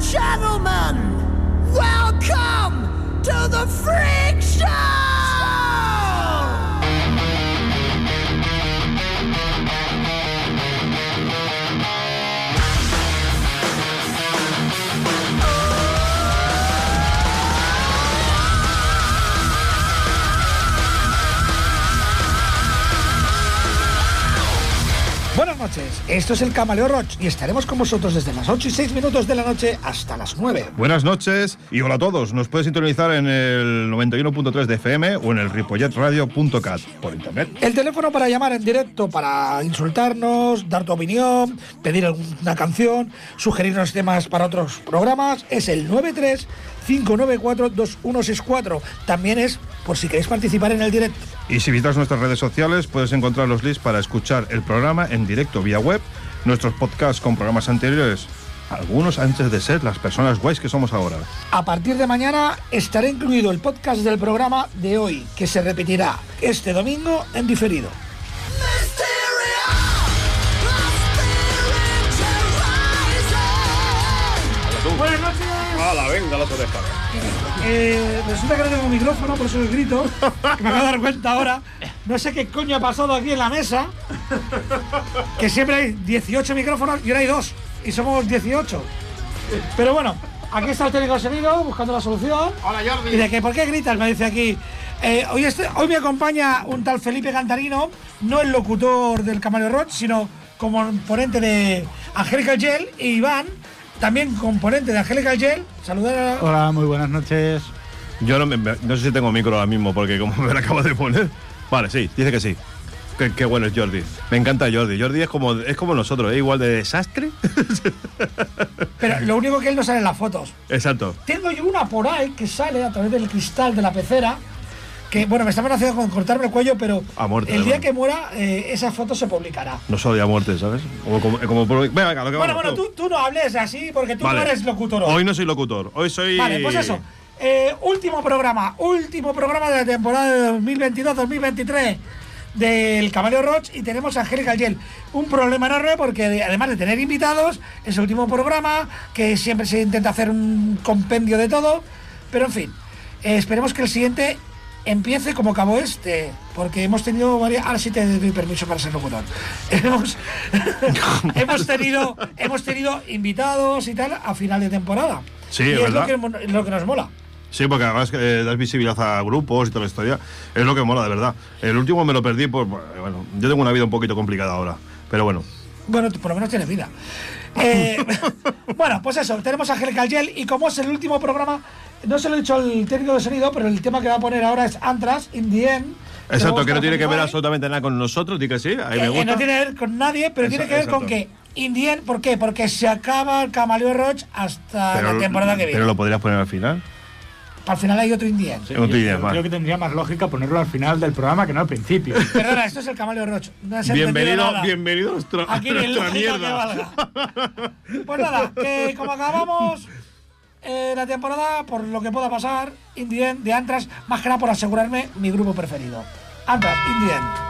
gentlemen, welcome to the Freak Show! Buenas noches, esto es el Camaleo Roach y estaremos con vosotros desde las 8 y 6 minutos de la noche hasta las 9. Buenas noches y hola a todos. Nos puedes sintonizar en el 91.3 de FM o en el ripolletradio.cat por internet. El teléfono para llamar en directo, para insultarnos, dar tu opinión, pedir alguna canción, sugerirnos temas para otros programas es el 93 594 2164. También es por si queréis participar en el directo. Y si visitas nuestras redes sociales, puedes encontrar los links para escuchar el programa en directo vía web, nuestros podcasts con programas anteriores, algunos antes de ser las personas guays que somos ahora. A partir de mañana estará incluido el podcast del programa de hoy, que se repetirá este domingo en diferido. Buenas noches. ¡Hala, venga, la oreja! Eh, resulta que no tengo micrófono, por eso el grito. Que me acabo de dar cuenta ahora. No sé qué coño ha pasado aquí en la mesa. Que siempre hay 18 micrófonos y ahora hay dos. Y somos 18. Pero bueno, aquí está el técnico de sonido buscando la solución. Hola Jordi. Y de que, ¿por qué gritas? Me dice aquí. Eh, hoy, este- hoy me acompaña un tal Felipe Cantarino, no el locutor del Camaleo Roach, sino como componente de Angelical Gel y Iván, también componente de Angelical Gel. Saludar a. Hola, muy buenas noches. Yo no, me- no sé si tengo micro ahora mismo porque como me lo acabo de poner. Vale, sí, dice que sí. Qué, qué bueno es Jordi. Me encanta Jordi. Jordi es como, es como nosotros, es igual de desastre. Pero lo único que él no sale en las fotos. Exacto. Tengo yo una por ahí que sale a través del cristal de la pecera. Que bueno, me está amenazando con cortarme el cuello, pero A muerte, el día que muera, eh, esa foto se publicará. No solo ya muerte, ¿sabes? Como, como, como por- venga, venga, lo que Bueno, bueno, tú, tú no hables así porque tú Vale. no eres locutor. hoy. Hoy no soy locutor, hoy soy. Vale, pues eso. Eh, último programa, último programa de la temporada de 2022-2023 del Caballo Roach y tenemos a Angélica Gel. Un problema enorme porque de- además de tener invitados, es el último programa, que siempre se intenta hacer un compendio de todo, pero en fin, eh, esperemos que el siguiente empiece como acabó este, porque hemos tenido varias... Ahora sí te doy permiso para ser locutor. hemos, hemos, tenido, hemos tenido invitados y tal a final de temporada. Sí, y es es lo verdad. que, lo que nos mola. Sí, porque además eh, das visibilidad a grupos y toda la historia. Es lo que mola, de verdad. El último me lo perdí, pues bueno, yo tengo una vida un poquito complicada ahora. Pero bueno. Bueno, por lo menos tiene vida. Eh, bueno, pues eso, tenemos a Angelical Gel y como es el último programa, no se lo he dicho al técnico de sonido, pero el tema que va a poner ahora es Antras, In the End. Exacto, que no tiene que ver absolutamente nada con nosotros, di que sí, ahí que, me gusta. no tiene que ver con nadie, pero tiene que ver con que In the End, ¿por qué? Porque se acaba el Camaleo Roach hasta pero, la temporada que viene. Pero lo podrías poner al final. Al final hay otro In the End. Sí. Más. creo que tendría más lógica ponerlo al final del programa que no al principio. Perdona, esto es el Camaleo Roach. No Bienvenido, bienvenido a nuestra, Aquí a ni nuestra lógica que mierda. valga. Pues nada, que como acabamos eh, la temporada, por lo que pueda pasar, In the End de Antras, más que nada por asegurarme mi grupo preferido. Antras, In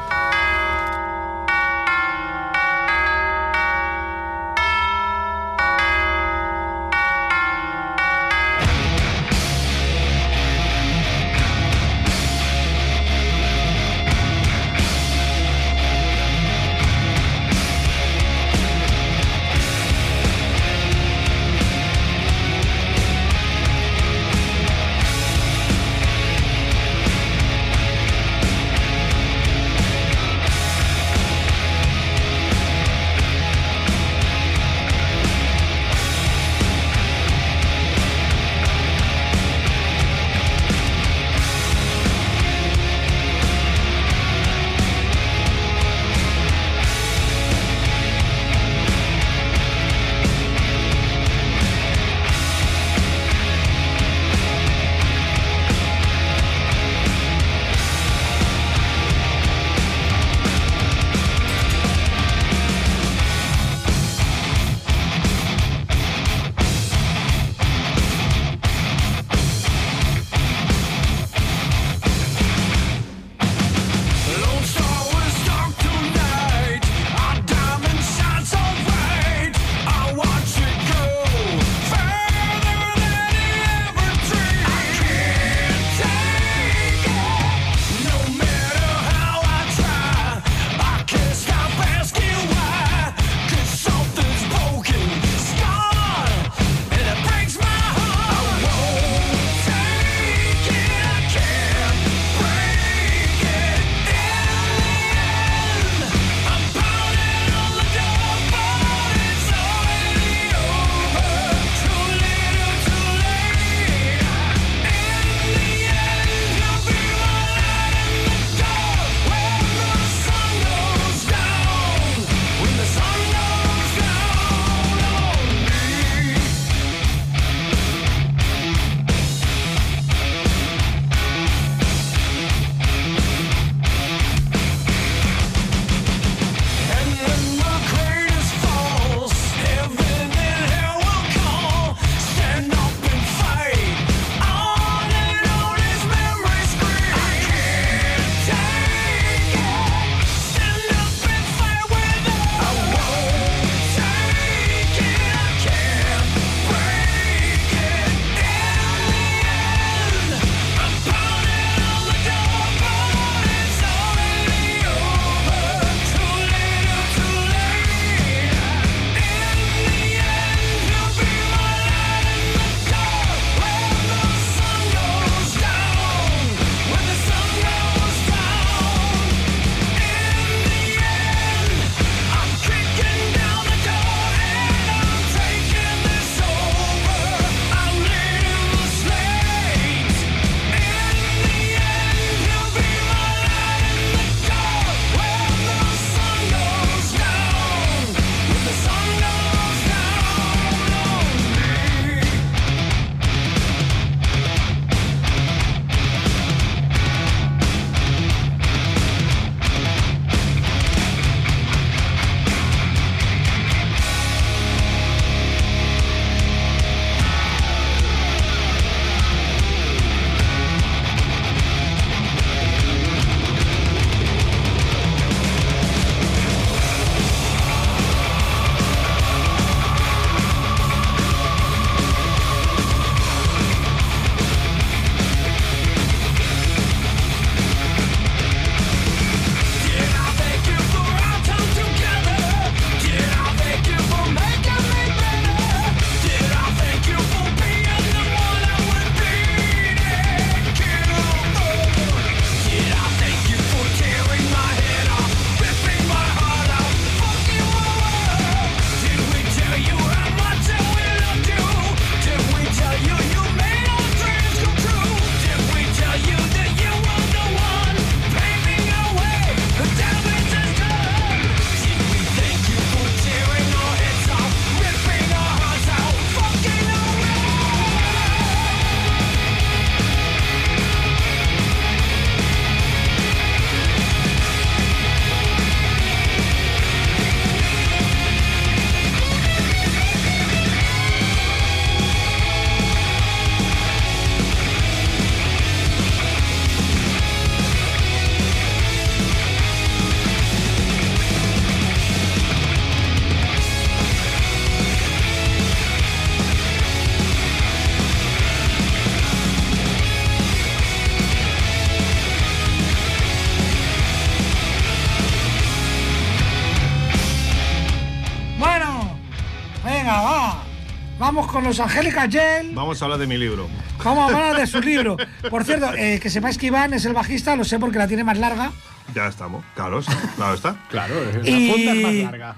con los Angélica Gel. Vamos a hablar de mi libro. Vamos a hablar de su libro. Por cierto, eh, que sepáis que Iván es el bajista, lo sé porque la tiene más larga. Ya estamos. Claro, sí, claro está. Claro, la Y- funda es más larga.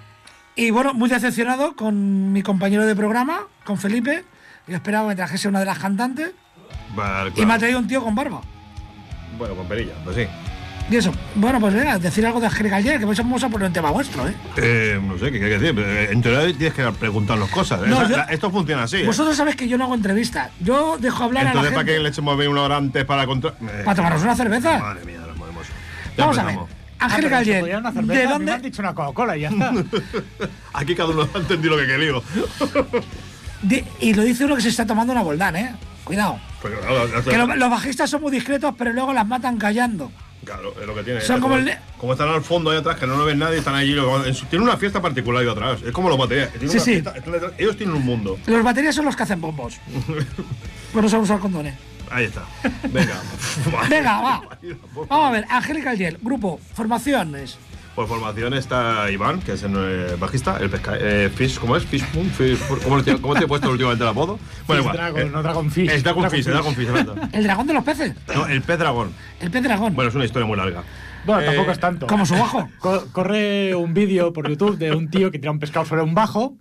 Y bueno, muy decepcionado con mi compañero de programa, con Felipe. Yo esperaba que me trajese una de las cantantes. Vale, Y me ha traído un tío con barba. Bueno, con perilla, pues sí. Y eso, bueno, pues venga, decir algo de Angélica Gel, que vamos a poner un tema vuestro, ¿eh? Eh, no sé, ¿qué quieres decir? Eh, En teoría tienes que preguntarnos cosas. No, Esa- yo- la- esto funciona así. ¿eh? Vosotros sabéis que yo no hago entrevistas. Yo dejo hablar Entonces, a la ¿para gente. qué le echemos venir una hora antes para contra... Eh, Para tomarnos una cerveza. Madre mía, nos movemos. Ya Vamos a ver. empezamos. Angélica Ah, ¿de mí me dónde? han dicho una Coca-Cola y ya está. Aquí cada uno ha entendido lo que quería. de- y lo dice uno que se está tomando una boldán, ¿eh? Cuidado. Pero, claro, ya- Que lo- los bajistas son muy discretos, pero luego las matan callando. Claro, es lo que tiene. Es como el- como están al fondo ahí atrás, que no lo ven nadie, están allí. Tienen una fiesta particular ahí atrás. Es como los baterías. Sí, sí. fiesta- ellos tienen un mundo. Los baterías son los que hacen bombos. Bueno, son usar condones. Ahí está. Venga. Venga, va. Vamos a ver, Angélica Gel, grupo, formaciones. Por formación está Iván, que es el eh, bajista, el pesca, eh, Fish, ¿cómo es? Fish Moon, Fish- ¿cómo, te, ¿Cómo te he puesto últimamente el apodo? Fish igual, Dragon, eh, no Dragon Fish. Es Dragon Dragon Fish, Fish. Dragon Fish. El dragón de los peces. No, el pez dragón. El pez dragón. Bueno, es una historia muy larga. Bueno, Eh, tampoco es tanto. como su bajo. Co- corre un vídeo por YouTube de un tío que tira un pescado sobre un bajo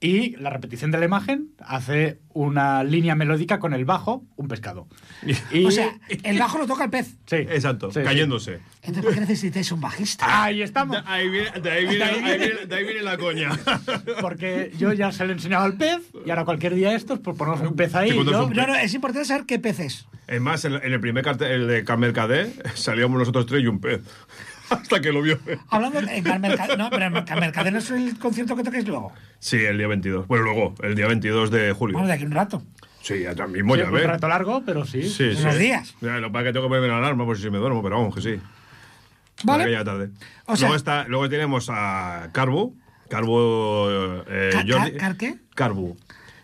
y la repetición de la imagen hace una línea melódica con el bajo, un pescado. Y- O sea, el bajo lo toca el pez. sí, Exacto, sí, sí. cayéndose. Entonces, ¿por qué necesitáis un bajista? Ahí estamos. De ahí viene, de ahí viene, ahí viene- de ahí viene la coña. Porque yo ya se lo he enseñado al pez y ahora cualquier día estos, pues ponemos un pez ahí. Sí, yo- es un No, no, es importante saber qué peces. Es más, en, el primer cartel el de Camercadé salíamos nosotros tres y un pez. Hasta que lo vio. Hablando en Carmercade, no, pero en Carmercade no es el concierto que toquéis luego. Sí, el día 22. Bueno, luego, el día 22 de julio. Bueno, de aquí un rato. Sí, ya mismo, Sí, ya un ves. rato largo, pero sí. Sí, sí. unos días. Ya, lo que pasa es que tengo que ponerme la alarma por si me duermo, pero vamos, que sí. ¿Vale? Para que ya tarde. O sea- luego, está, luego tenemos a Carbo. Carbo. Eh, Ca- Jordi. ca- ¿car qué? Carbo.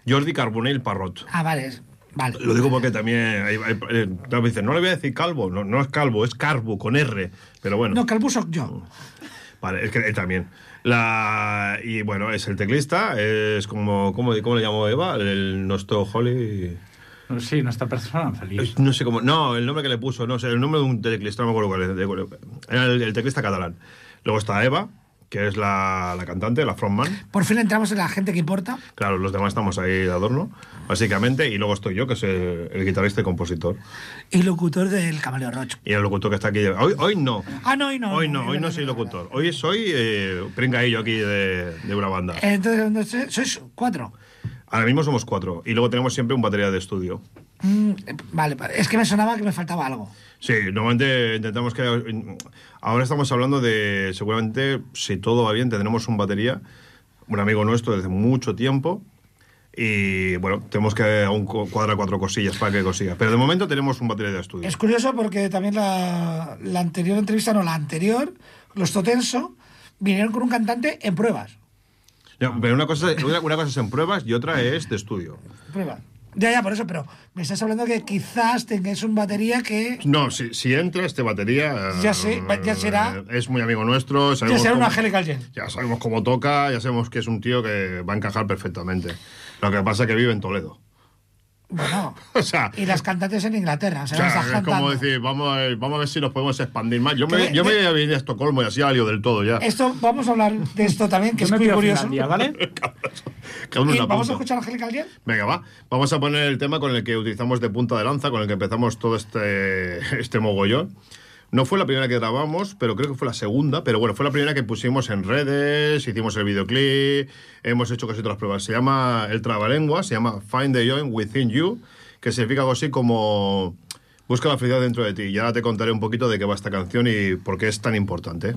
Jordi Carbonell Parrot. Ah, vale. Vale. Lo digo porque también. Hay, hay- eh, me dicen, no le voy a decir calvo. No, no es calvo, es carbo, con R. Pero bueno. No, Calvo soy yo. Vale, es que él también. La, y bueno, es el teclista, es como, ¿cómo, cómo le llamo Eva? El nuestro Holly. Sí, nuestra persona feliz. No sé cómo. No, el nombre que le puso, no sé, el nombre de un teclista, no me acuerdo cuál es. Era el, el teclista catalán. Luego está Eva, que es la, la cantante, la frontman. Por fin entramos en la gente que importa. Claro, los demás estamos ahí de adorno, básicamente. Y luego estoy yo, que soy el, el guitarrista y compositor. Y locutor del Camaleo Rocho. Y el locutor que está aquí. Hoy, hoy no. Ah, no, hoy no. Hoy no, hoy no soy locutor. Hoy soy eh, pringaillo aquí de, de una banda. entonces, sois cuatro. Ahora mismo somos cuatro. Y luego tenemos siempre un batería de estudio. Mm, vale, es que me sonaba que me faltaba algo. Sí, normalmente intentamos que... Ahora estamos hablando de, seguramente, si todo va bien, tendremos un batería, un amigo nuestro desde mucho tiempo. Y bueno, tenemos que aún cuadrar cuatro cosillas para que consiga. Pero de momento tenemos un batería de estudio. Es curioso porque también la, la anterior entrevista, no, la anterior, los Totenso, vinieron con un cantante en pruebas. Ya, pero una cosa, una, una cosa es en pruebas y otra es de estudio. Pruebas. Ya, ya, por eso, pero me estás hablando que quizás tengáis un batería que No, si, si entra este batería... Ya sé, ya será- eh, Es muy amigo nuestro. ya sabemos sea un cómo- Angelical Gen. Ya sabemos cómo toca, ya sabemos que es un tío que va a encajar perfectamente. Lo que pasa es que vive en Toledo. Bueno, O sea, y las cantantes en Inglaterra, o sea, es cantando. como decir, vamos a, ver, vamos a ver si nos podemos expandir más. Yo me, yo me voy a venir a Estocolmo y así algo del todo ya. Esto, vamos a hablar de esto también, que Yo es me muy curioso. Finlandia, ¿vale? Y vamos a escuchar a Angelical Gen. Venga, va. Vamos a poner el tema con el que utilizamos de punta de lanza, con el que empezamos todo este, este mogollón. No fue la primera que grabamos, pero creo que fue la segunda. Pero bueno, fue la primera que pusimos en redes, hicimos el videoclip, hemos hecho casi todas las pruebas. Se llama El Trabalengua, se llama Find the Joy Within You, que significa así como Busca la felicidad dentro de ti. Y ahora te contaré un poquito de qué va esta canción y por qué es tan importante.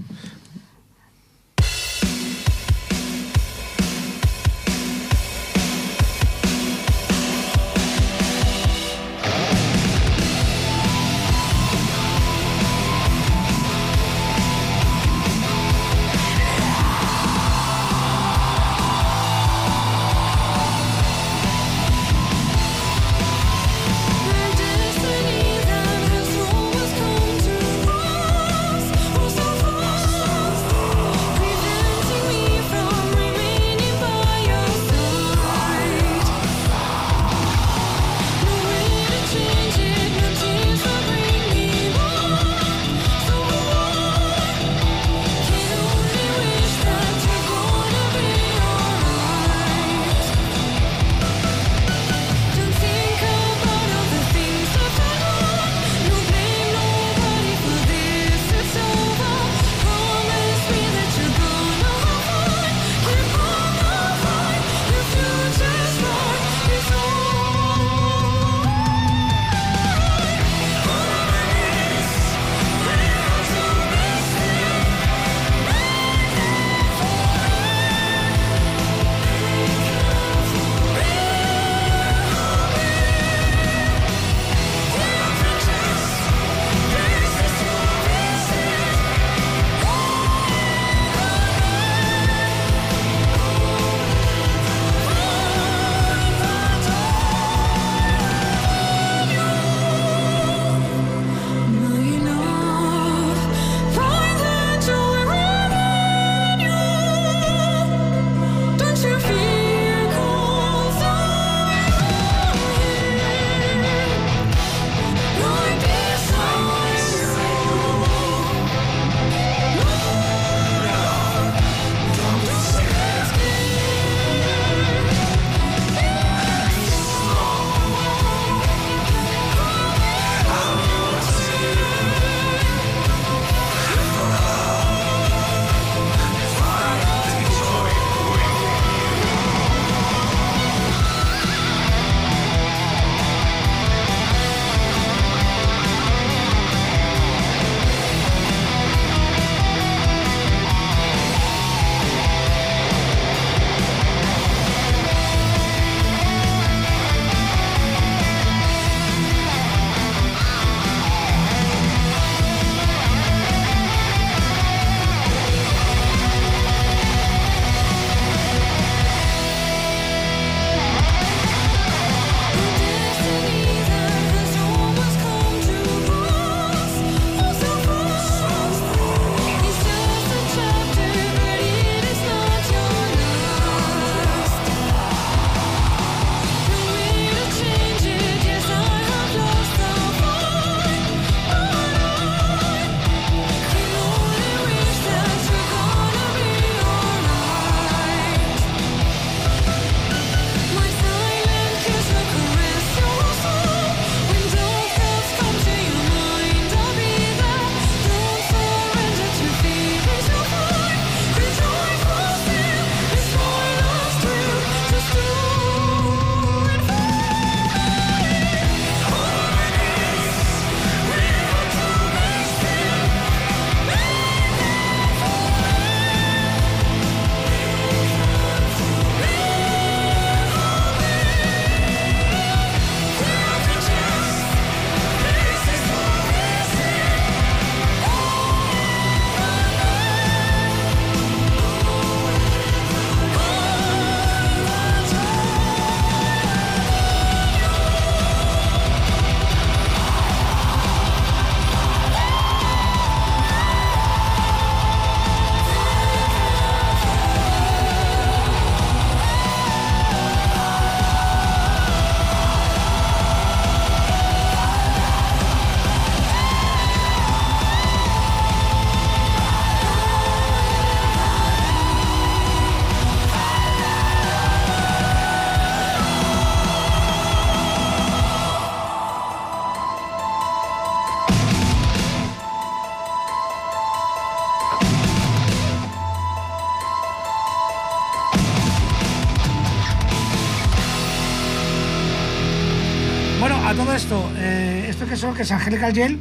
Esto que es Angelical Gel,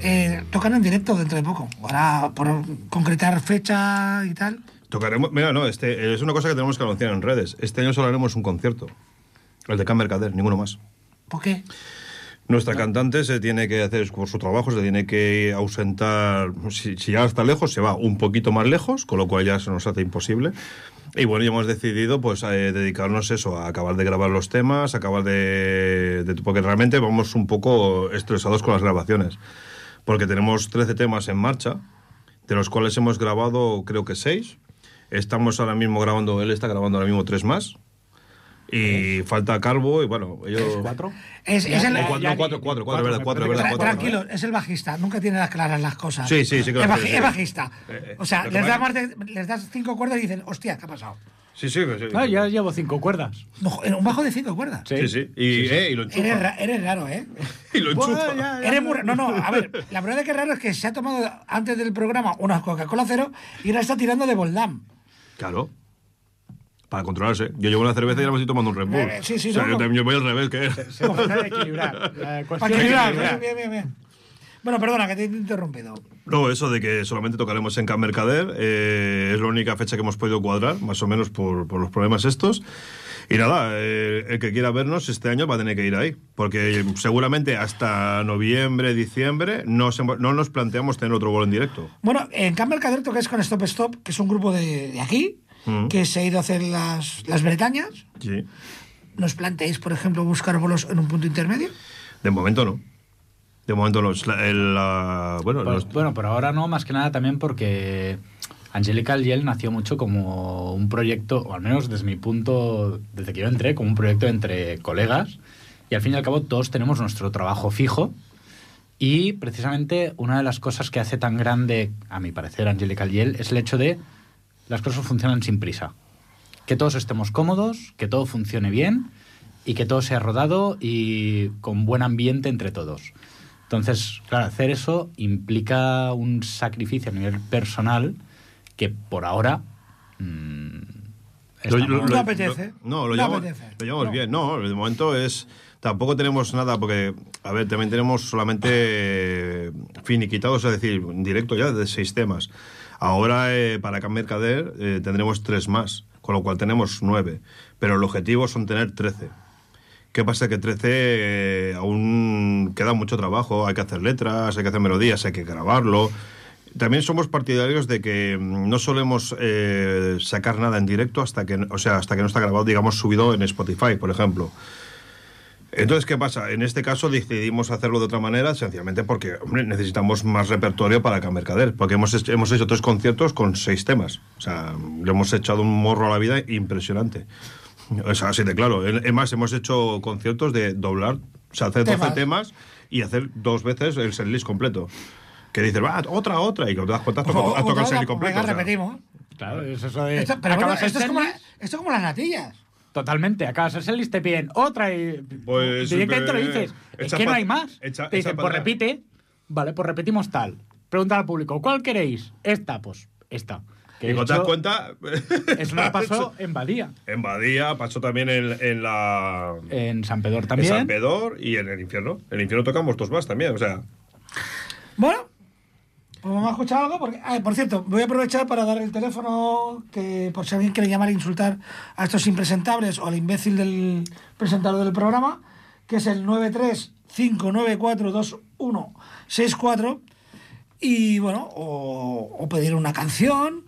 eh, tocan en directo dentro de poco. Ahora, por concretar fecha y tal. Tocaremos, mira, no, este es una cosa que tenemos que anunciar en redes. Este año solo haremos un concierto. El de Can Mercader, ninguno más. ¿Por qué? Nuestra cantante se tiene que hacer por su trabajo, se tiene que ausentar. Si, si ya está lejos, se va un poquito más lejos, con lo cual ya se nos hace imposible. Y bueno, ya hemos decidido pues eh, dedicarnos eso, a acabar de grabar los temas, acabar de, de- Porque realmente vamos un poco estresados con las grabaciones. Porque tenemos 13 temas en marcha, de los cuales hemos grabado creo que 6. Estamos ahora mismo grabando, él está grabando ahora mismo 3 más. Y falta Calvo y bueno, ellos... ¿Cuatro? Es, es el, No, cuatro, no, cuatro, cuatro, cuatro, verdad, cuatro, verdad, Tra- tranquilo, es el bajista, nunca tiene las claras las cosas. Sí, sí, sí lo es, sé, baji- sí. es bajista. Eh, eh, o sea, les, da más de- les das cinco cuerdas y dicen, hostia, ¿qué ha pasado? Sí, sí, sí. Ah, ya llevo cinco cuerdas. No, un bajo de cinco cuerdas. Sí, sí. Y, eh, y lo enchufa. Eres, ra- eres raro, ¿eh? Y lo enchufa. Bueno, ya, ya, Eres ya. muy ra- No, no, a ver, la verdad es que raro es que se ha tomado antes del programa una Coca-Cola cero y ahora está tirando de Boldam. Claro. Para controlarse. Yo llevo una cerveza y ahora me estoy tomando un Red Bull. Eh, sí, sí, o sea, no, yo no. también yo voy al revés que él. Se trata de equilibrar. La cuestión equilibrar, equilibrar. bien, bien, bien. Bueno, perdona, que te he interrumpido. No, eso de que solamente tocaremos en Can Mercader eh, es la única fecha que hemos podido cuadrar, más o menos por, por los problemas estos. Y nada, eh, el que quiera vernos este año va a tener que ir ahí, porque seguramente hasta noviembre, diciembre no, se- no nos planteamos tener otro gol en directo. Bueno, en Camp Mercader tocáis con Stop Stop, que es un grupo de, de aquí, Mm. que se ha ido a hacer las, las Bretañas. Sí. ¿Nos planteáis, por ejemplo, buscar bolos en un punto intermedio? De momento no. De momento no. El, la- bueno, Pues, los- bueno, por ahora no, más que nada también porque Angelical Yell nació mucho como un proyecto, o al menos desde mi punto, desde que yo entré, como un proyecto entre colegas. Y al fin y al cabo todos tenemos nuestro trabajo fijo. Y precisamente una de las cosas que hace tan grande, a mi parecer, Angelical Yell es el hecho de las cosas funcionan sin prisa. Que todos estemos cómodos, que todo funcione bien y que todo sea rodado y con buen ambiente entre todos. Entonces, claro, hacer eso implica un sacrificio a nivel personal que por ahora... mm, estamos- No apetece. lo- no, lo No llevamos, apetece. lo llevamos No. bien. No, de momento es. Tampoco tenemos nada, porque, a ver, también tenemos solamente eh, finiquitados, es decir, en directo ya de seis temas. Ahora, eh, para Can Mercader, eh, tendremos tres más, con lo cual tenemos nueve. Pero el objetivo son tener trece. ¿Qué pasa? Que 13 eh, aún queda mucho trabajo, hay que hacer letras, hay que hacer melodías, hay que grabarlo. También somos partidarios de que mm, no solemos eh, sacar nada en directo hasta que, o sea, hasta que no está grabado, digamos, subido en Spotify, por ejemplo. Entonces, ¿qué pasa? En este caso decidimos hacerlo de otra manera, sencillamente porque hombre, necesitamos más repertorio para Can Mercader, porque hemos hecho, hemos hecho tres conciertos con seis temas. O sea, le hemos echado un morro a la vida impresionante. O sea, así de claro. Es más, hemos hecho conciertos de doblar, o sea, hacer 12 Temas. temas y hacer dos veces el setlist completo. Que dices, va, otra, otra, y que te das cuenta, has tocado, has tocado el setlist completo. Venga, o sea. repetimos. Claro, es eso de... Esto, pero bueno, esto, es como, la- esto es como las natillas. Totalmente, acabas el setlist, te piden otra y Pues, directamente lo eh, dices. Es que no hay más. echa- te dicen, pues repite. Vale, pues repetimos tal. Pregunta al público, ¿cuál queréis? Esta, pues esta. Que Y de cuando te das cuenta. Eso me pasó en Badía. En Badía, pasó también en, en la. En San Pedro en también. San Pedor y en el infierno. En el infierno tocamos dos más también, o sea. Bueno, pues vamos a escuchar algo. Porque, ah, por cierto, voy a aprovechar para dar el teléfono que por si alguien quiere llamar e insultar a estos impresentables o al imbécil del presentador del programa, que es el 935942164. Y bueno, o, pedir una canción,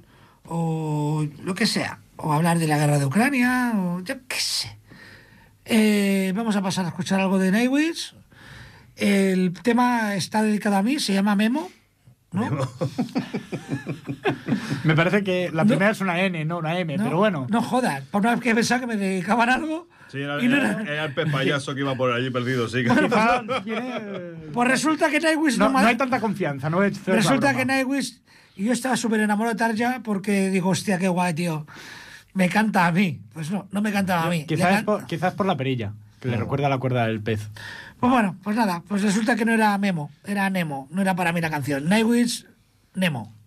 o lo que sea, o hablar de la guerra de Ucrania, o yo qué sé. Eh, vamos a pasar a escuchar algo de Nightwish. El tema está dedicado a mí, se llama Memo. ¿No? Me parece que la primera es una N, no una M, No, pero bueno. No jodas, por una vez que pensaba que me dedicaban a algo. Sí, era, y no era- era- era el pez payaso que iba por allí perdido, sí. Tiene- Pues resulta que Nightwish no, no, hay tanta confianza, no he Resulta que Nightwish. Y yo estaba súper enamorado de Tarja porque digo, hostia, qué guay, tío. Me canta a mí. Pues no, no me cantaba a mí. Quizás can- por, quizás por la perilla, que le recuerda la cuerda del pez. Pues bueno, pues nada, pues resulta que no era Memo, era Nemo, no era para mí la canción. Nightwish, Nemo.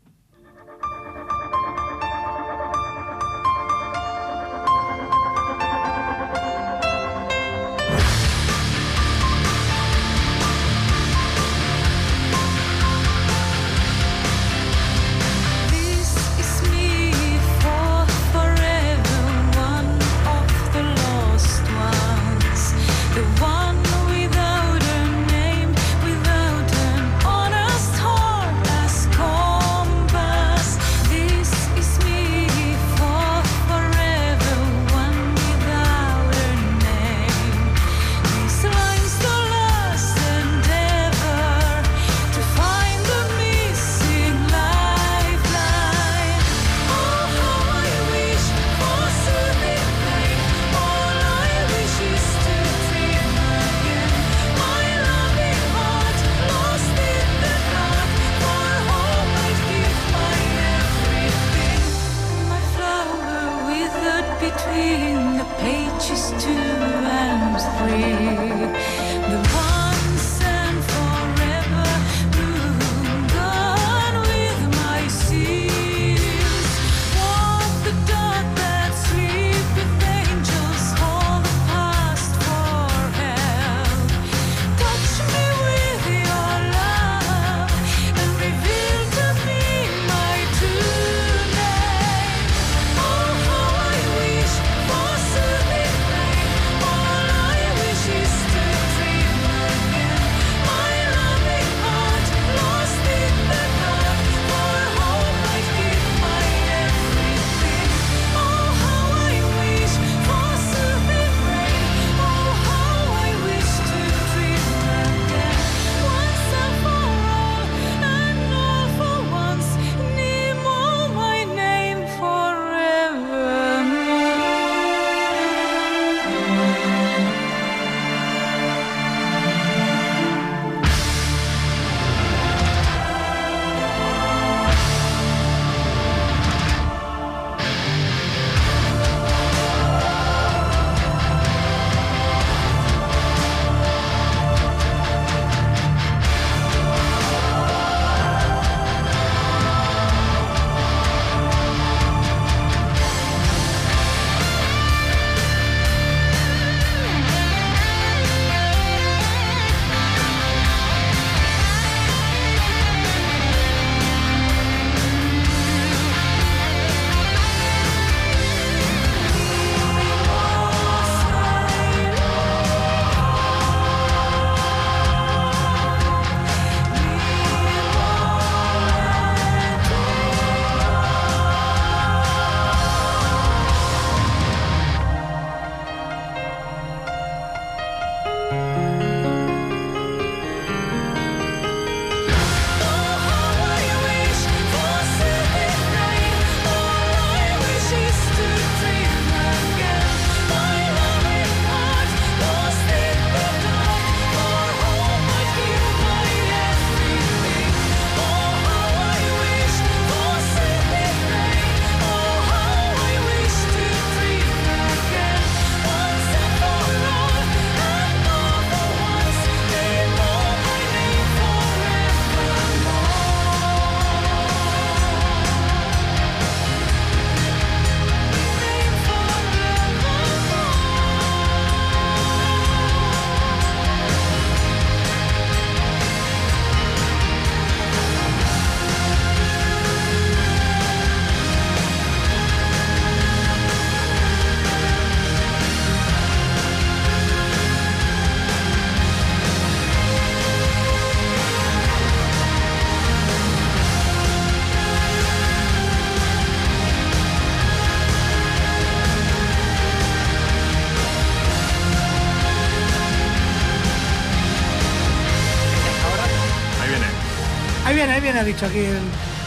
Ha dicho aquí. el-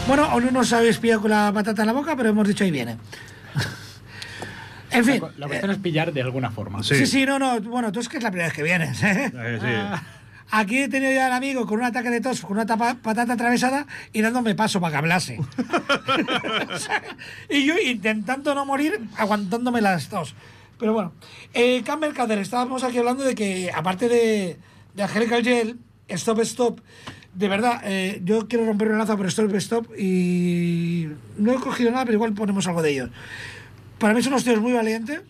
Bueno, aún no nos habéis pillado con la patata en la boca, pero hemos dicho ahí viene. en fin. La, la cuestión es pillar de alguna forma. Sí. Sí, sí, no, no. Bueno, tú es que es la primera vez que vienes. ¿eh? Eh, sí. Aquí he tenido ya al amigo con un ataque de tos, con una tapa- patata atravesada y dándome paso para que hablase. O y yo intentando no morir, aguantándome las tos. Pero bueno, eh, Campbell Cader, estábamos aquí hablando de que, aparte de, de Angelical Gel, Stop Stop, de verdad, eh, yo quiero romper una lanza por Stop Stop y no he cogido nada, pero igual ponemos algo de ellos. Para mí son unos tíos muy valientes.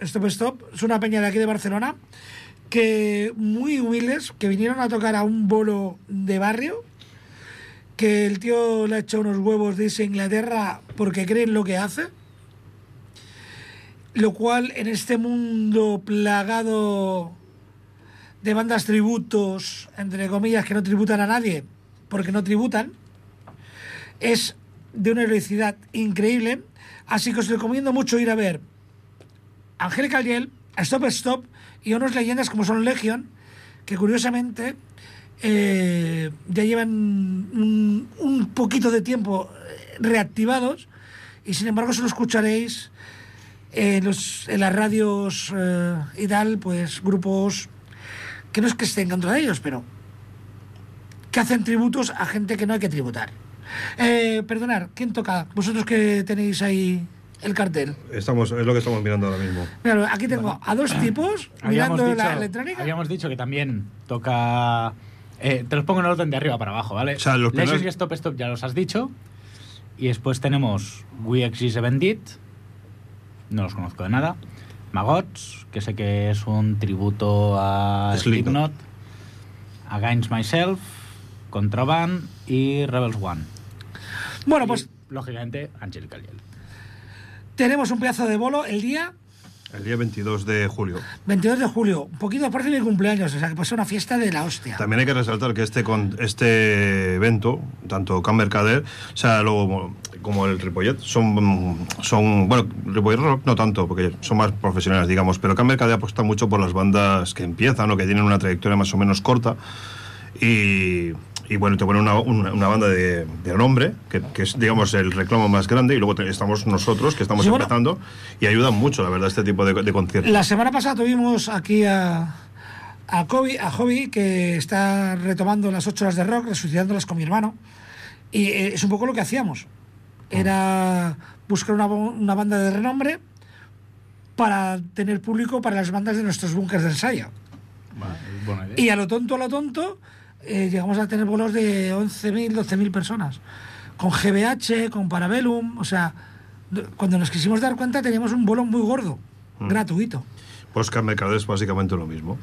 Stop Stop es una peña de aquí de Barcelona que muy humildes, que vinieron a tocar a un bolo de barrio, que el tío le ha hecho unos huevos a Inglaterra porque creen lo que hace, lo cual en este mundo plagado de bandas tributos, entre comillas, que no tributan a nadie, porque no tributan, es de una heroicidad increíble, así que os recomiendo mucho ir a ver Angelical Yell, Stop Stop y unas leyendas como son Legion, que curiosamente eh, ya llevan un, poquito de tiempo eh, reactivados y sin embargo solo escucharéis en, los, en las radios eh, y tal, pues grupos que no es que estén contra ellos, pero que hacen tributos a gente que no hay que tributar. Eh, perdonad, ¿quién toca? Vosotros que tenéis ahí el cartel. Estamos, es lo que estamos mirando ahora mismo. Mira, aquí tengo a dos tipos mirando dicho, la electrónica. habíamos dicho que también toca. eh, te los pongo en orden de arriba para abajo, ¿vale? O sea, los primeros- y Stop Stop ya los has dicho. Y después tenemos We Exist Evendit. No los conozco de nada. Magots, que sé que es un tributo a Slipknot. Against Myself. Contraband y Rebels One. Bueno, Y, pues lógicamente, Angelical Yell. tenemos un pedazo de bolo el día El día 22 de julio. 22 de julio. Un poquito después de mi cumpleaños, o sea que pasó una fiesta de la hostia. También hay que resaltar que este con este evento, tanto Can Mercader, o sea, luego como el Ripollet, son, son bueno, Ripollet Rock no tanto, porque son más profesionales, digamos, pero Can Mercader apuesta mucho por las bandas que empiezan o que tienen una trayectoria más o menos corta. Y, y bueno, te ponen una, una, una banda de, de nombre, que, que es, digamos, el reclamo más grande, y luego te- estamos nosotros, que estamos Sí, bueno. empezando, y ayudan mucho, la verdad, este tipo de, de conciertos. La semana pasada tuvimos aquí a, a, Kobe, a Hobby, que está retomando las 8 horas de rock, resucitándolas con mi hermano. Y eh, es un poco lo que hacíamos. Era buscar una, una banda de renombre para tener público para las bandas de nuestros bunkers de ensayo. Buena idea. Y a lo tonto, a lo tonto, eh, llegamos a tener bolos de 11.000, 12.000 personas. Con GBH, con Parabellum, o sea, cuando nos quisimos dar cuenta teníamos un bolo muy gordo, gratuito. Pues Can Mercader es básicamente lo mismo.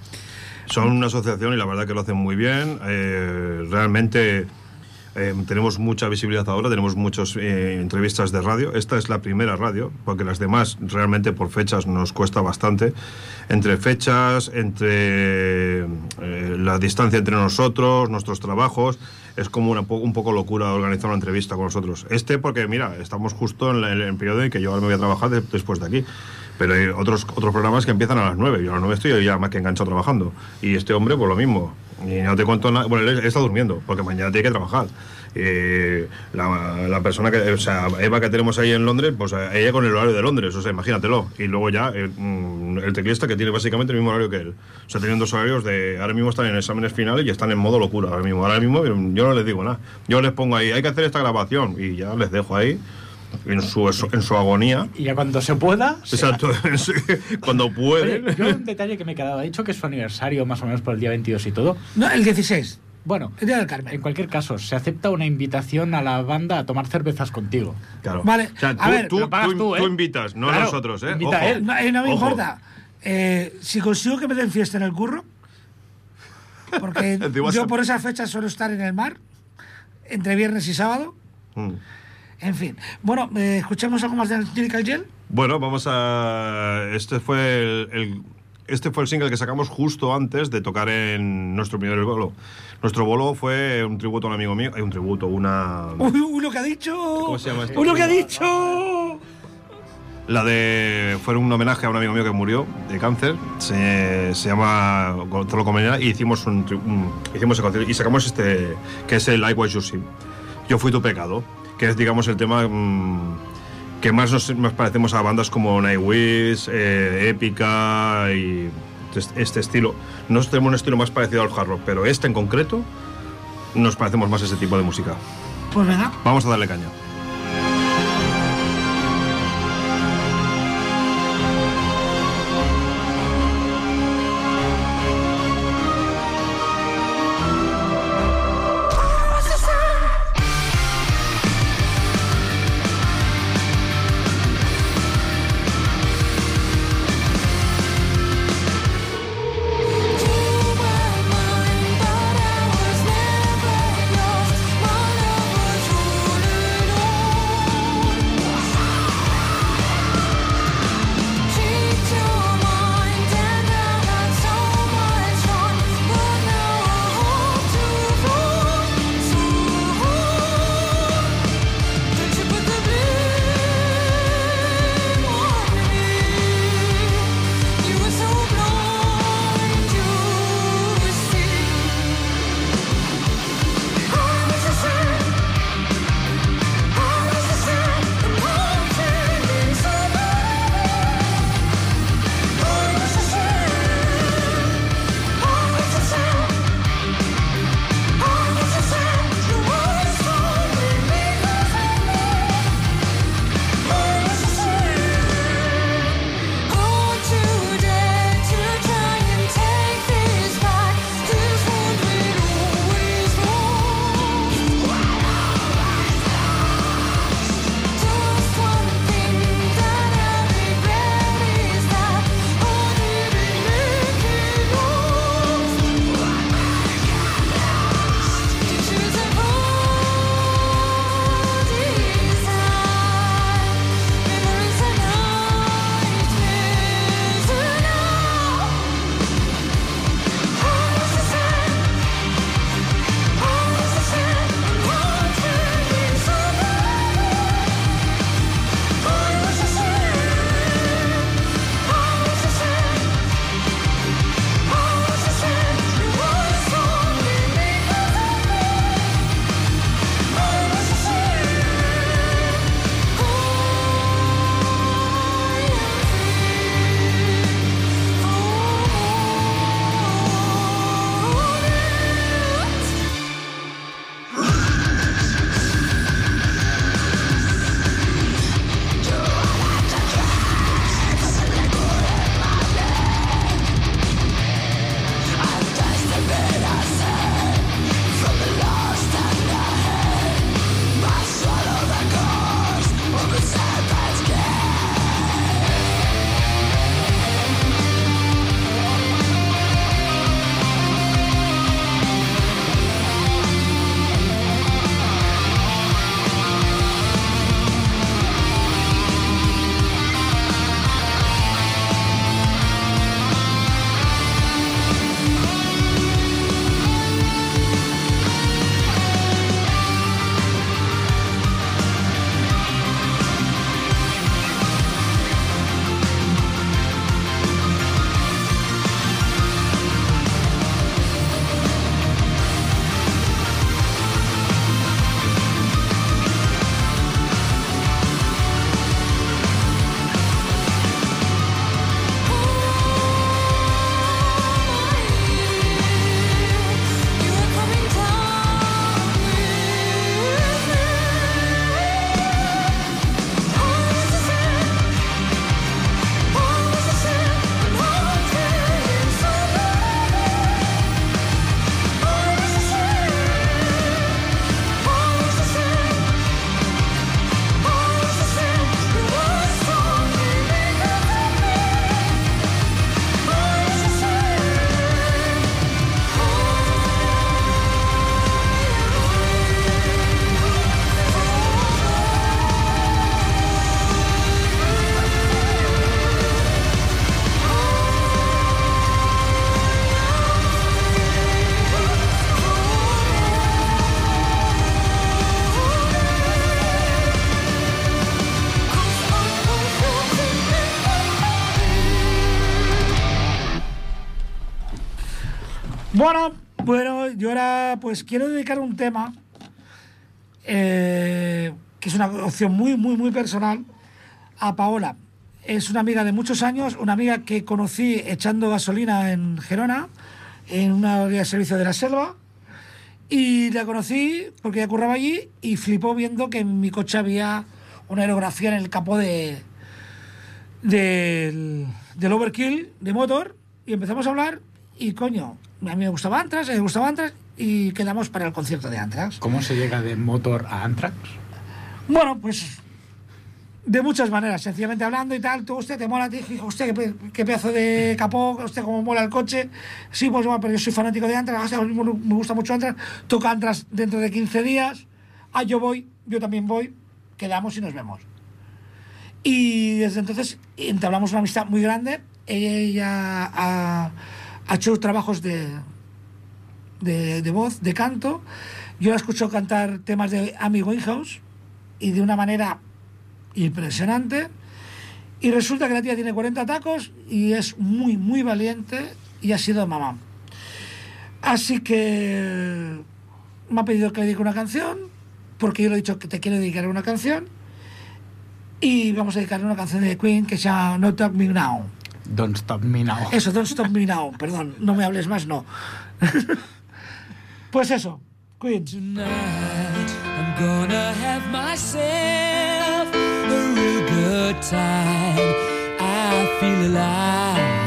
Son una asociación y la verdad que lo hacen muy bien. Eh, realmente eh, tenemos mucha visibilidad ahora, tenemos muchas eh, entrevistas de radio. Esta es la primera radio, porque las demás realmente por fechas nos cuesta bastante. Entre fechas, entre eh, la distancia entre nosotros, nuestros trabajos, es como una un poco locura organizar una entrevista con nosotros. Este porque, mira, estamos justo en, la- en el periodo en que yo ahora me voy a trabajar de- después de aquí. Pero hay otros, otros programas que empiezan a las 9. Yo a las 9 estoy ya más que enganchado trabajando. Y este hombre, pues lo mismo. Y no te cuento nada. Bueno, él está durmiendo, porque mañana tiene que trabajar. Eh, la, la persona que. O sea, Eva que tenemos ahí en Londres, pues ella con el horario de Londres, o sea, imagínatelo. Y luego ya eh, mm, el teclista que tiene básicamente el mismo horario que él. O sea, tienen dos horarios de. Ahora mismo están en exámenes finales y están en modo locura. Ahora mismo, ahora mismo yo no les digo nada. Yo les pongo ahí, hay que hacer esta grabación. Y ya les dejo ahí. En su, en su agonía. Y ya cuando se pueda. se Exacto, cuando pueden. Oye, yo un detalle que me he quedado, ha dicho que es su aniversario más o menos por el día 22 y todo. No, el 16, Bueno, el día del Carmen. en cualquier caso, se acepta una invitación a la banda a tomar cervezas contigo. Claro. Vale, O sea, a tú, ver, tú, tú- tú, ¿eh? tú invitas, no Claro, nosotros, ¿eh? invita Ojo. a él. No, eh, no me Ojo. importa. Eh, si consigo que me den fiesta en el curro, porque yo por esas fechas suelo estar en el mar, entre viernes y sábado. Mm. En fin. Bueno, eh, escuchemos algo más de Angelical Gel. Bueno, vamos a. Este fue el, el- este fue el single que sacamos justo antes de tocar en nuestro primer bolo. Nuestro bolo fue un tributo a un amigo mío. Hay un tributo, una. Uy, uy, lo que ha dicho. ¿Cómo se llama esto? Uy, lo que ha dicho. La de. Fue un homenaje a un amigo mío que murió de cáncer. Se, se llama Gonzalo Comenera y hicimos un, hicimos ese concierto y sacamos este. que es el You See. Yo fui tu pecado. Que es, digamos, el tema. mm, que más nos, nos parecemos a bandas como Nightwish, eh, Épica y este, este estilo. Nosotros tenemos un estilo más parecido al hard rock, pero este en concreto nos parecemos más a ese tipo de música. Pues venga. Vamos a darle caña. Pues quiero dedicar un tema eh, que es una opción muy, muy, muy personal a Paola. Es una amiga de muchos años, una amiga que conocí echando gasolina en Gerona, en una de servicio de la selva. Y la conocí porque ella curraba allí y flipó viendo que en mi coche había una aerografía en el capó de, del, overkill de motor. Y empezamos a hablar y coño, a mí me gustaba Antrax, a ella le gustaba Antrax y quedamos para el concierto de Antrax. ¿Cómo se llega de motor a Anthrax? Bueno, pues de muchas maneras, sencillamente hablando y tal, tú, usted te mola, te dije, usted qué, pe- qué pedazo de capó, usted cómo mola el coche. Sí, pues bueno, pero yo soy fanático de Antrax, hostia, me me gusta mucho Antrax, toca Antrax dentro de 15 días. Ah, yo voy, yo también voy, quedamos y nos vemos. Y desde entonces entablamos una amistad muy grande. Ella ha, ha hecho trabajos de, de, de voz, de canto. Yo la escucho cantar temas de Amy Winehouse y de una manera impresionante. Y resulta que la tía tiene 40 tacos y es muy, muy valiente y ha sido mamá. Así que me ha pedido que le dedique una canción, porque yo le he dicho que te quiero dedicar una canción. Y vamos a dedicarle una canción de Queen que se llama No Talk Me Now. Don't Stop Me Now. Eso, Don't Stop Me Now, perdón, no me hables más, no. pues eso, Queen. Tonight I'm gonna have myself a real good time. I feel alive.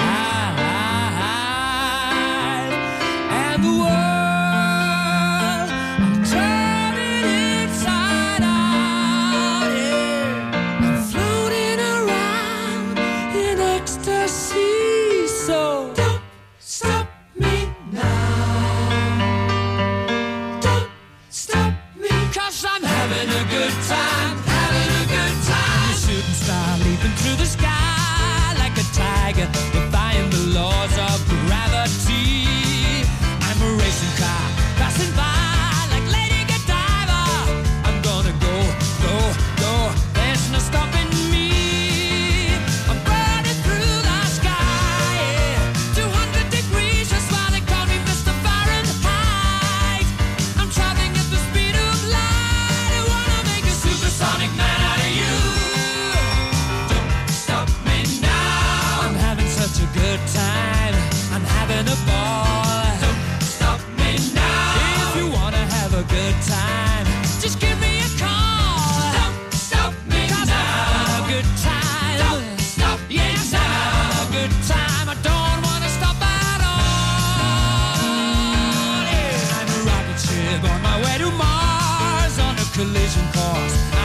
Collision course.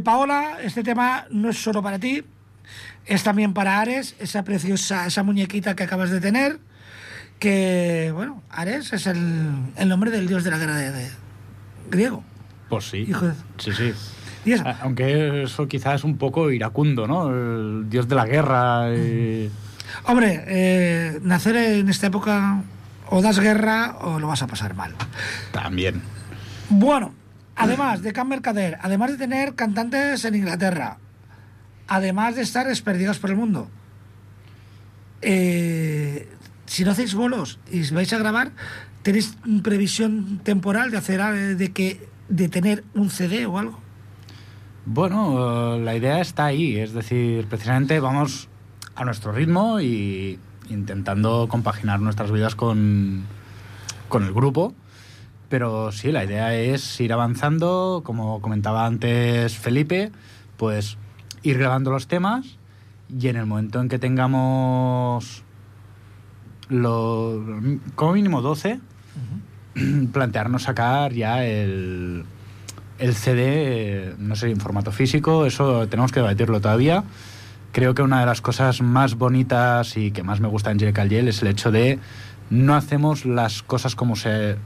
Paola, este tema no es solo para ti, es también para Ares, esa preciosa, esa muñequita que acabas de tener, que, bueno, Ares es el, el nombre del dios de la guerra de, de- griego. Pues sí. Hijo de- Sí, sí. Y eso, A- Aunque eso quizás es un poco iracundo, ¿no? El dios de la guerra. y- hombre, eh, nacer en esta época o das guerra o lo vas a pasar mal. También. Bueno, además de Can Mercader, además de tener cantantes en Inglaterra, además de estar desperdigados por el mundo, eh, si no hacéis bolos y vais a grabar, ¿tenéis previsión temporal de hacer eh, de que de tener un CD o algo? Bueno, eh, la idea está ahí, es decir, precisamente vamos a nuestro ritmo y intentando compaginar nuestras vidas con, con el grupo. Pero sí, la idea es ir avanzando, como comentaba antes Felipe, pues ir grabando los temas y en el momento en que tengamos lo, como mínimo 12, plantearnos sacar ya el, el CD, no sé, en formato físico, eso tenemos que debatirlo todavía. Creo que una de las cosas más bonitas y que más me gusta en Angelical Yell es el hecho de no hacemos las cosas como se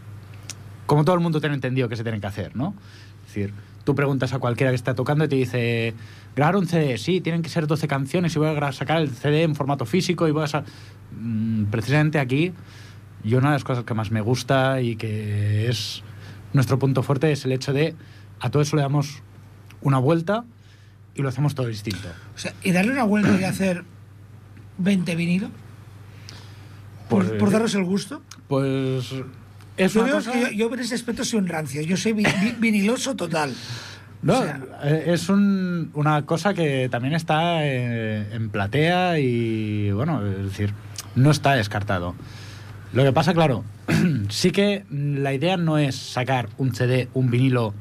como todo el mundo tiene entendido que se tienen que hacer, ¿no? Es decir, tú preguntas a cualquiera que está tocando y te dice, grabar un CD, sí, tienen que ser 12 canciones y voy a sacar el CD en formato físico y voy a... sa-". Mm, precisamente aquí, yo una de las cosas que más me gusta y que es nuestro punto fuerte es el hecho de a todo eso le damos una vuelta y lo hacemos todo distinto. O sea, y darle una vuelta y hacer 20 vinilos por, Pues, por daros el gusto. Pues es Yo cosa... que yo, yo en ese aspecto soy un rancio, yo soy vi- vi- viniloso total. No, O sea- eh, es un- una cosa que también está eh, en platea y, bueno, es decir, no está descartado. Lo que pasa, claro, sí que la idea no es sacar un CD, un vinilo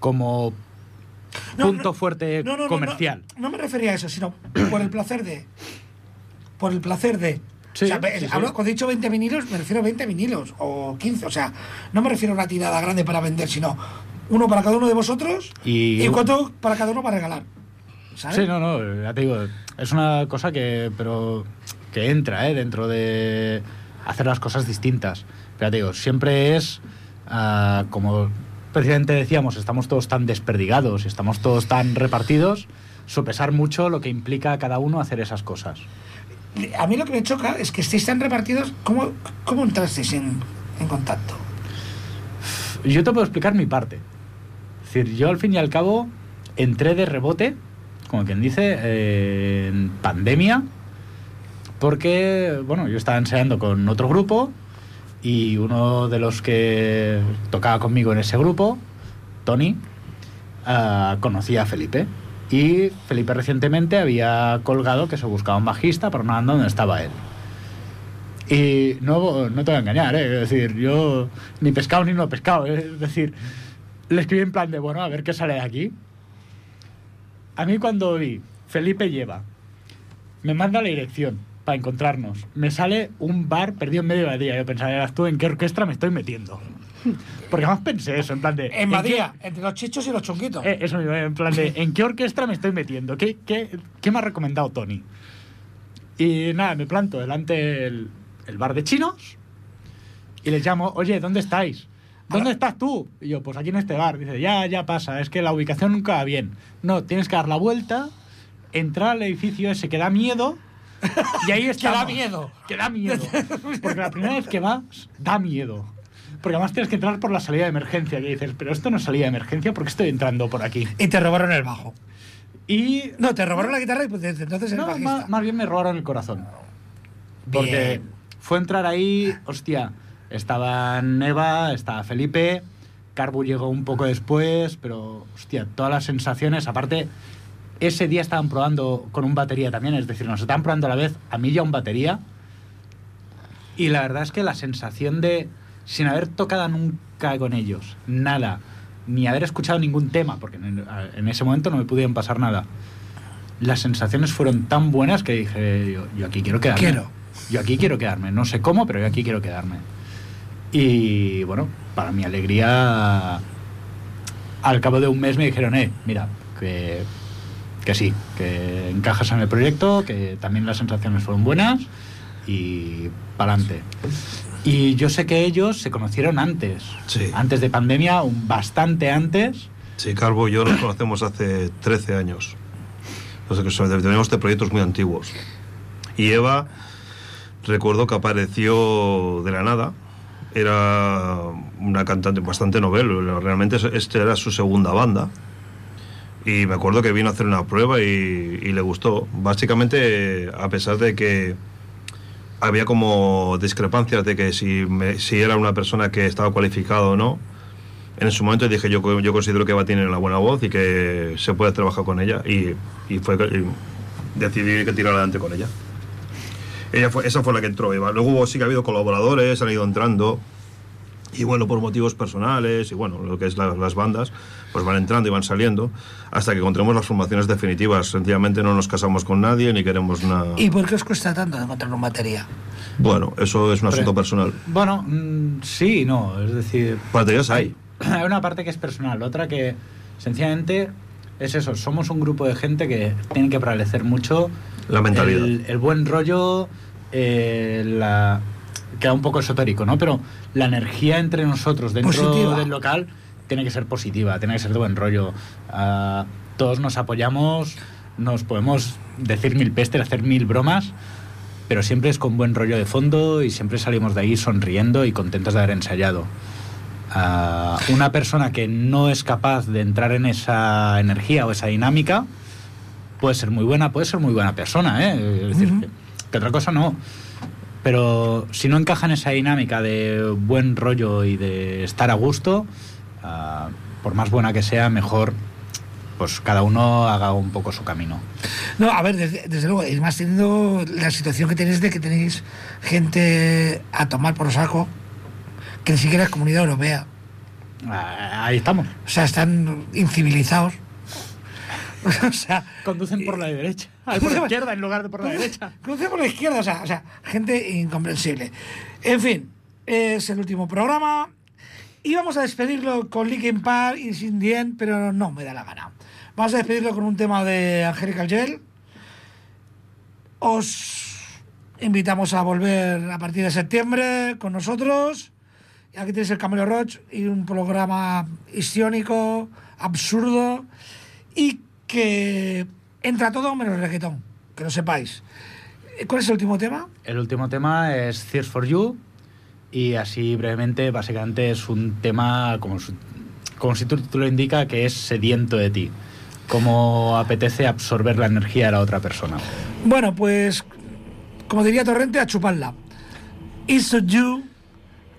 como No, punto no, fuerte no, comercial. No, no me refería a eso, sino por el placer de. Por el placer de. Sí, o sea, sí, sí. hablo- cuando he dicho 20 vinilos, me refiero a 20 vinilos o 15. O sea, no me refiero a una tirada grande para vender, sino uno para cada uno de vosotros Y- y, cuatro para cada uno para regalar. ¿Sabes? Sí, no, no, ya te digo, es una cosa que, pero que entra ¿eh? dentro de hacer las cosas distintas. Pero ya te digo, siempre es, ah, como precisamente decíamos, estamos todos tan desperdigados y estamos todos tan repartidos, sopesar mucho lo que implica cada uno hacer esas cosas. A mí lo que me choca es que estéis tan repartidos. ¿Cómo, cómo entrasteis en, en contacto? Yo te puedo explicar mi parte. Es decir, yo al fin y al cabo entré de rebote, como quien dice, eh, en pandemia, porque, bueno, yo estaba ensayando con otro grupo y uno de los que tocaba conmigo en ese grupo, Tony, ah, conocía a Felipe. Y Felipe recientemente había colgado que se buscaba un bajista para una banda donde estaba él. Y no, no te voy a engañar, ¿eh? es decir, yo ni pescado ni no pescado, ¿eh? es decir, le escribí en plan de, bueno, a ver qué sale de aquí. A mí cuando vi Felipe lleva, me manda la dirección para encontrarnos, me sale un bar perdido en medio de la día. Yo pensaba, "Eras tú, ¿en qué orquestra me estoy metiendo? Porque además pensé eso, en plan de... En qué- Badía, entre los chichos y los chunguitos. eh, eso mismo, en plan de, ¿en qué orquestra me estoy metiendo? ¿Qué, qué, qué me ha recomendado Tony? Y nada, me planto delante del el bar de chinos y les llamo, oye, ¿dónde estáis? ¿Dónde estás tú? Y yo, pues aquí en este bar. Dice, ya, ya pasa, es que la ubicación nunca va bien. No, tienes que dar la vuelta, entrar al edificio ese que da miedo y ahí Que estamos. da miedo. Que da miedo. Porque la primera vez que vas, da miedo. Porque además tienes que entrar por la salida de emergencia. Y dices, pero esto no es salida de emergencia, porque estoy entrando por aquí? Y te robaron el bajo. Y. No, te robaron la guitarra y pues desde entonces eres No, bajista. más, más bien me robaron el corazón. Porque Bien. fue entrar ahí, hostia, estaba Neva, estaba Felipe, Carbu llegó un poco después, pero hostia, todas las sensaciones, aparte, ese día estaban probando con un batería también, es decir, nos estaban probando a la vez a mí y a un batería. Y la verdad es que la sensación de, sin haber tocado nunca con ellos, nada, ni haber escuchado ningún tema, porque en, en ese momento no me pudieron pasar nada, las sensaciones fueron tan buenas que dije, yo, yo aquí quiero quedarme. Quiero. Yo aquí quiero quedarme. No sé cómo, pero yo aquí quiero quedarme. Y bueno, para mi alegría, al cabo de un mes me dijeron, eh, mira, que, que sí, que encajas en el proyecto, que también las sensaciones fueron buenas y para adelante. Y yo sé que ellos se conocieron antes, Sí. antes de pandemia, bastante antes. Sí, Calvo y yo nos conocemos hace 13 años. Tenemos de proyectos muy antiguos. Y Eva, recuerdo que apareció de la nada. Era una cantante bastante novel. Realmente es- esta era su segunda banda. Y me acuerdo que vino a hacer una prueba y, y le gustó. Básicamente, a pesar de que había como discrepancias de que si, me- si era una persona que estaba cualificada o no, en su momento dije yo, yo considero que Eva tiene una buena voz y que se puede trabajar con ella y, y fue y decidí que tirar adelante con ella. ella fue, esa fue la que entró Eva. Luego sí que ha habido colaboradores, han ido entrando y bueno, por motivos personales y bueno, lo que es la- las bandas, pues van entrando y van saliendo hasta que encontremos las formaciones definitivas. Sencillamente no nos casamos con nadie ni queremos nada. ¿Y por qué os cuesta tanto encontrar una batería? Bueno, eso es un asunto personal. Bueno, mm, sí y no. Es decir, Baterías hay. hay una parte que es personal, otra que sencillamente es eso. Somos un grupo de gente que tiene que prevalecer mucho La mentalidad. el, el buen rollo, eh, la queda un poco esotérico, ¿no? Pero la energía entre nosotros dentro Positiva. del local tiene que ser positiva, tiene que ser de buen rollo. Ah, todos nos apoyamos, nos podemos decir mil pestes, hacer mil bromas, pero siempre es con buen rollo de fondo y siempre salimos de ahí sonriendo y contentos de haber ensayado. Ah, una persona que no es capaz de entrar en esa energía o esa dinámica puede ser muy buena, puede ser muy buena persona, ¿eh? Es decir, Ujú. que, que otra cosa no. Pero si no encaja en esa dinámica de buen rollo y de estar a gusto, ah, por más buena que sea, mejor pues cada uno haga un poco su camino. No, a ver, desde, desde luego, y más teniendo la situación que tenéis de que tenéis gente a tomar por saco, que ni siquiera es comunidad europea. Ah, ahí estamos. O sea, están incivilizados. o sea, Conducen por la derecha. Ay, por la izquierda en lugar de por la derecha. Cruce por la izquierda, o sea, o sea, gente incomprensible. En fin, es el último programa. Íbamos a despedirlo con Linkin Park y Sin Dien, pero no me da la gana. Vamos a despedirlo con un tema de Angelical Gel. Os invitamos a volver a partir de septiembre con nosotros. Y aquí tenéis el Camelo Roach y un programa histriónico, absurdo y que entra todo menos el reggaetón, que lo sepáis. ¿Cuál es el último tema? El último tema es Tears for You y así brevemente, básicamente es un tema como su, como si tu título indica que es sediento de ti, como apetece absorber la energía de la otra persona. Bueno, pues, como diría Torrente, a chuparla. Is You,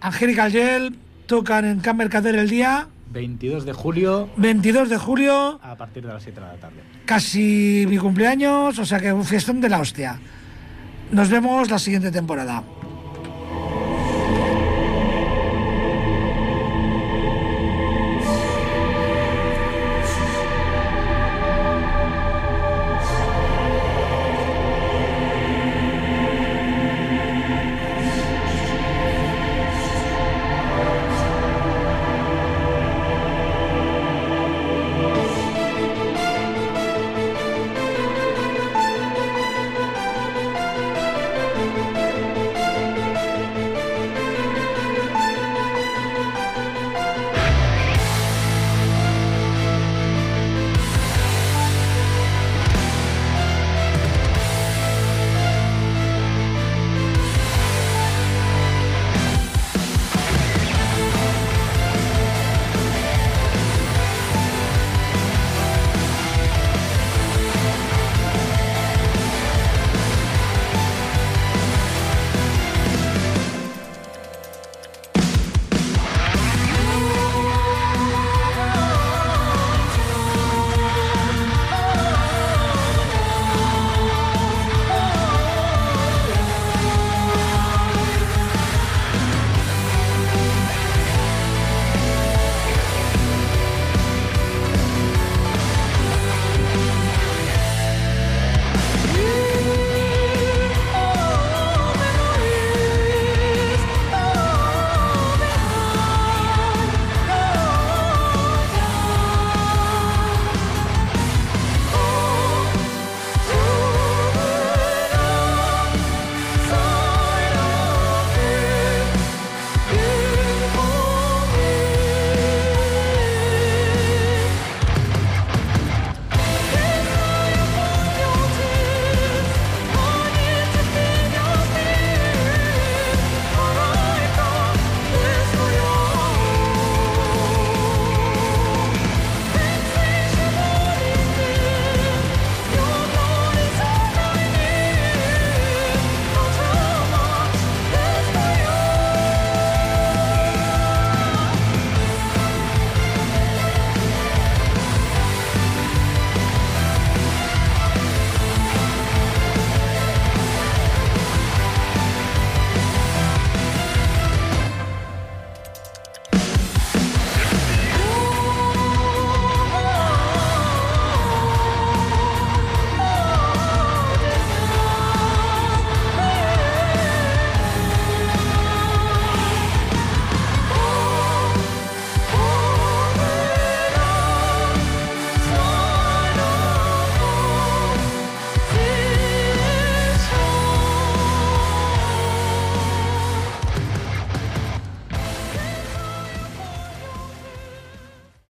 Angelical Gel, tocan en Can Mercader el día 22 de julio 22 de julio, a partir de las 7 de la tarde. casi mi cumpleaños, o sea que un fiestón de la hostia. Nos vemos la siguiente temporada.